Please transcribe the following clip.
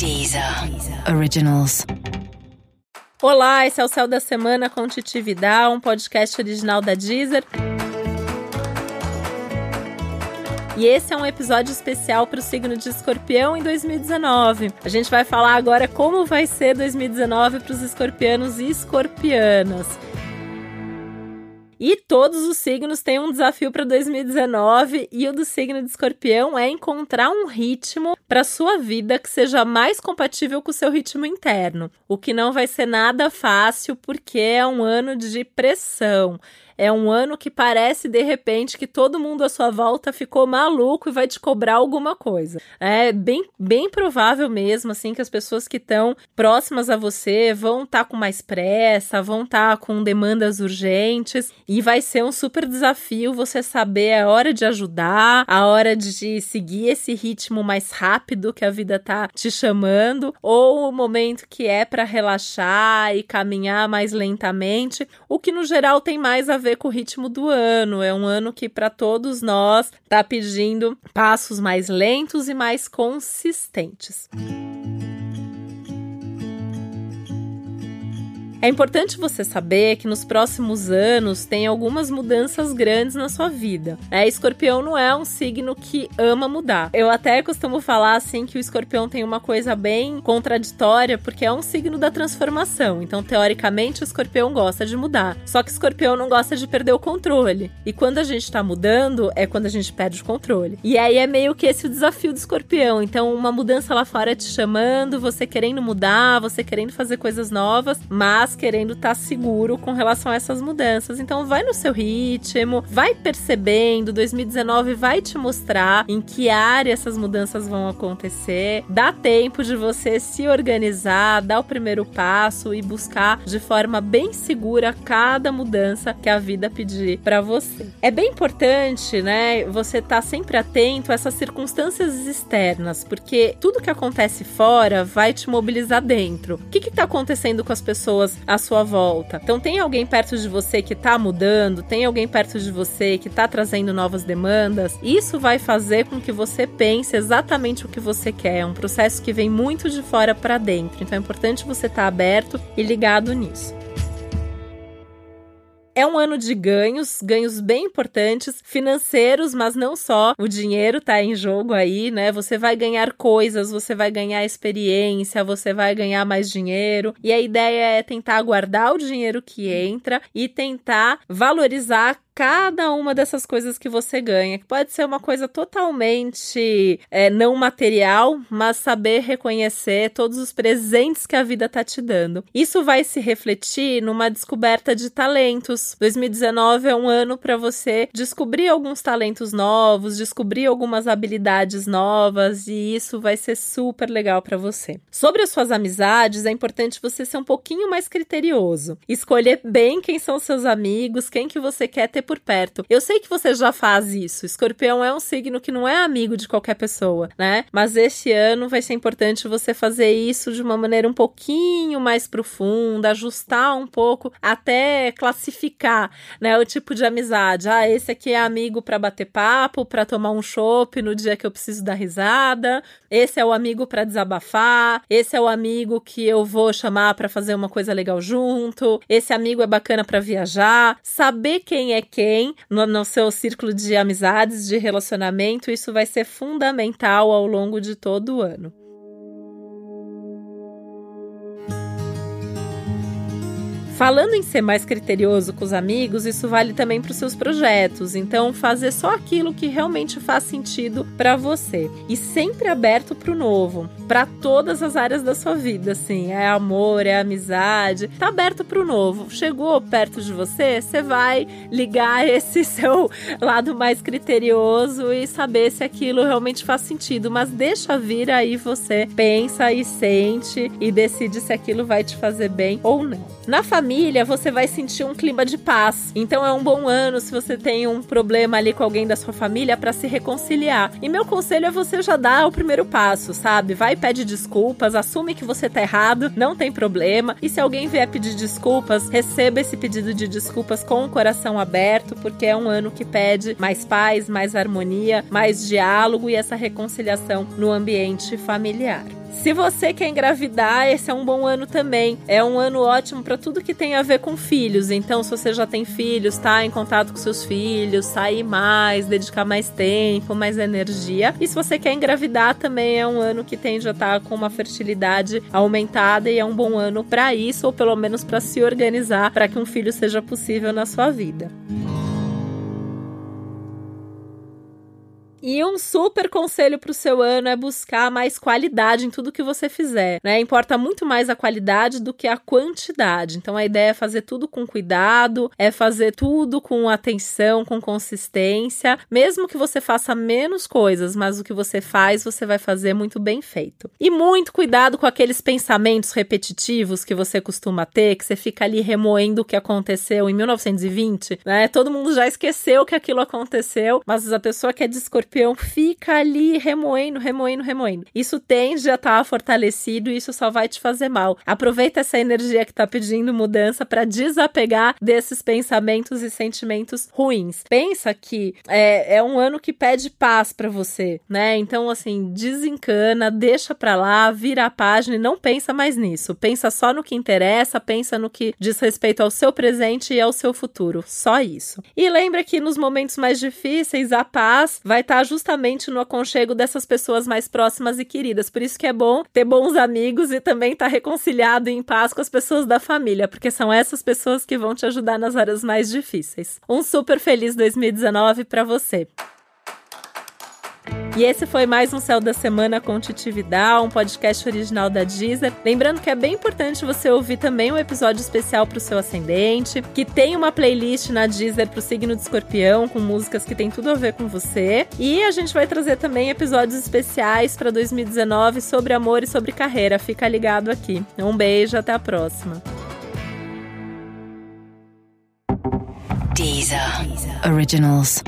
Deezer Originals. Olá, esse é o Céu da Semana com Titi um podcast original da Deezer. E esse é um episódio especial para o signo de Escorpião em 2019. A gente vai falar agora como vai ser 2019 para os escorpianos e escorpianas. E todos os signos têm um desafio para 2019 e o do signo de Escorpião é encontrar um ritmo para sua vida que seja mais compatível com o seu ritmo interno. O que não vai ser nada fácil porque é um ano de pressão. É um ano que parece de repente que todo mundo à sua volta ficou maluco e vai te cobrar alguma coisa. É bem, bem provável mesmo, assim, que as pessoas que estão próximas a você vão estar tá com mais pressa, vão estar tá com demandas urgentes e vai ser um super desafio você saber a hora de ajudar, a hora de seguir esse ritmo mais rápido que a vida tá te chamando, ou o momento que é para relaxar e caminhar mais lentamente, o que no geral tem mais a ver ver com o ritmo do ano. É um ano que, para todos nós, está pedindo passos mais lentos e mais consistentes. É importante você saber que nos próximos anos tem algumas mudanças grandes na sua vida. É, escorpião não é um signo que ama mudar. Eu até costumo falar assim que o escorpião tem uma coisa bem contraditória, porque é um signo da transformação. Então, teoricamente, o escorpião gosta de mudar. Só que o escorpião não gosta de perder o controle. E quando a gente tá mudando, é quando a gente perde o controle. E aí é meio que esse o desafio do escorpião. Então, uma mudança lá fora te chamando, você querendo mudar, você querendo fazer coisas novas, mas querendo estar tá seguro com relação a essas mudanças. Então vai no seu ritmo, vai percebendo, 2019 vai te mostrar em que área essas mudanças vão acontecer. Dá tempo de você se organizar, dar o primeiro passo e buscar de forma bem segura cada mudança que a vida pedir para você. É bem importante, né, você estar tá sempre atento a essas circunstâncias externas, porque tudo que acontece fora vai te mobilizar dentro. O que está acontecendo com as pessoas à sua volta. Então tem alguém perto de você que está mudando, tem alguém perto de você que está trazendo novas demandas. Isso vai fazer com que você pense exatamente o que você quer. É um processo que vem muito de fora para dentro. Então é importante você estar tá aberto e ligado nisso. É um ano de ganhos, ganhos bem importantes, financeiros, mas não só. O dinheiro tá em jogo aí, né? Você vai ganhar coisas, você vai ganhar experiência, você vai ganhar mais dinheiro. E a ideia é tentar guardar o dinheiro que entra e tentar valorizar cada uma dessas coisas que você ganha, que pode ser uma coisa totalmente é, não material, mas saber reconhecer todos os presentes que a vida tá te dando. Isso vai se refletir numa descoberta de talentos. 2019 é um ano para você descobrir alguns talentos novos, descobrir algumas habilidades novas e isso vai ser super legal para você. Sobre as suas amizades, é importante você ser um pouquinho mais criterioso, escolher bem quem são seus amigos, quem que você quer ter por perto. Eu sei que você já faz isso. Escorpião é um signo que não é amigo de qualquer pessoa, né? Mas este ano vai ser importante você fazer isso de uma maneira um pouquinho mais profunda, ajustar um pouco, até classificar, né, o tipo de amizade. Ah, esse aqui é amigo para bater papo, para tomar um chopp no dia que eu preciso dar risada. Esse é o amigo para desabafar. Esse é o amigo que eu vou chamar para fazer uma coisa legal junto. Esse amigo é bacana para viajar. Saber quem é quem no, no seu círculo de amizades, de relacionamento, isso vai ser fundamental ao longo de todo o ano. Falando em ser mais criterioso com os amigos, isso vale também para os seus projetos. Então, fazer só aquilo que realmente faz sentido para você e sempre aberto para o novo, para todas as áreas da sua vida, assim, é amor, é amizade, tá aberto para o novo. Chegou perto de você, você vai ligar esse seu lado mais criterioso e saber se aquilo realmente faz sentido, mas deixa vir aí você pensa e sente e decide se aquilo vai te fazer bem ou não. Na família família, você vai sentir um clima de paz. Então é um bom ano se você tem um problema ali com alguém da sua família para se reconciliar. E meu conselho é você já dar o primeiro passo, sabe? Vai pede desculpas, assume que você tá errado, não tem problema. E se alguém vier pedir desculpas, receba esse pedido de desculpas com o coração aberto, porque é um ano que pede mais paz, mais harmonia, mais diálogo e essa reconciliação no ambiente familiar. Se você quer engravidar, esse é um bom ano também. É um ano ótimo para tudo que tem a ver com filhos. Então, se você já tem filhos, tá em contato com seus filhos, sair mais, dedicar mais tempo, mais energia. E se você quer engravidar, também é um ano que tende a estar tá com uma fertilidade aumentada e é um bom ano para isso, ou pelo menos para se organizar para que um filho seja possível na sua vida. E um super conselho para o seu ano é buscar mais qualidade em tudo que você fizer, né? Importa muito mais a qualidade do que a quantidade. Então a ideia é fazer tudo com cuidado, é fazer tudo com atenção, com consistência, mesmo que você faça menos coisas, mas o que você faz, você vai fazer muito bem feito. E muito cuidado com aqueles pensamentos repetitivos que você costuma ter, que você fica ali remoendo o que aconteceu em 1920, né? Todo mundo já esqueceu que aquilo aconteceu, mas a pessoa que é escorpião fica ali remoendo, remoendo, remoendo. Isso tende a estar tá fortalecido e isso só vai te fazer mal. Aproveita essa energia que está pedindo mudança para desapegar desses pensamentos e sentimentos ruins. Pensa que é, é um ano que pede paz para você, né? Então, assim, desencana, deixa para lá, vira a página e não pensa mais nisso. Pensa só no que interessa, pensa no que diz respeito ao seu presente e ao seu futuro. Só isso. E lembra que nos momentos mais difíceis, a paz vai estar tá justamente no aconchego dessas pessoas mais próximas e queridas. Por isso que é bom ter bons amigos e também estar tá reconciliado e em paz com as pessoas da família, porque são essas pessoas que vão te ajudar nas áreas mais difíceis. Um super feliz 2019 para você. E esse foi mais um Céu da Semana com Titividade, um podcast original da Deezer. Lembrando que é bem importante você ouvir também um episódio especial para o seu ascendente, que tem uma playlist na Deezer para o signo de escorpião, com músicas que tem tudo a ver com você. E a gente vai trazer também episódios especiais para 2019 sobre amor e sobre carreira. Fica ligado aqui. Um beijo, até a próxima. Deezer. Deezer. Originals.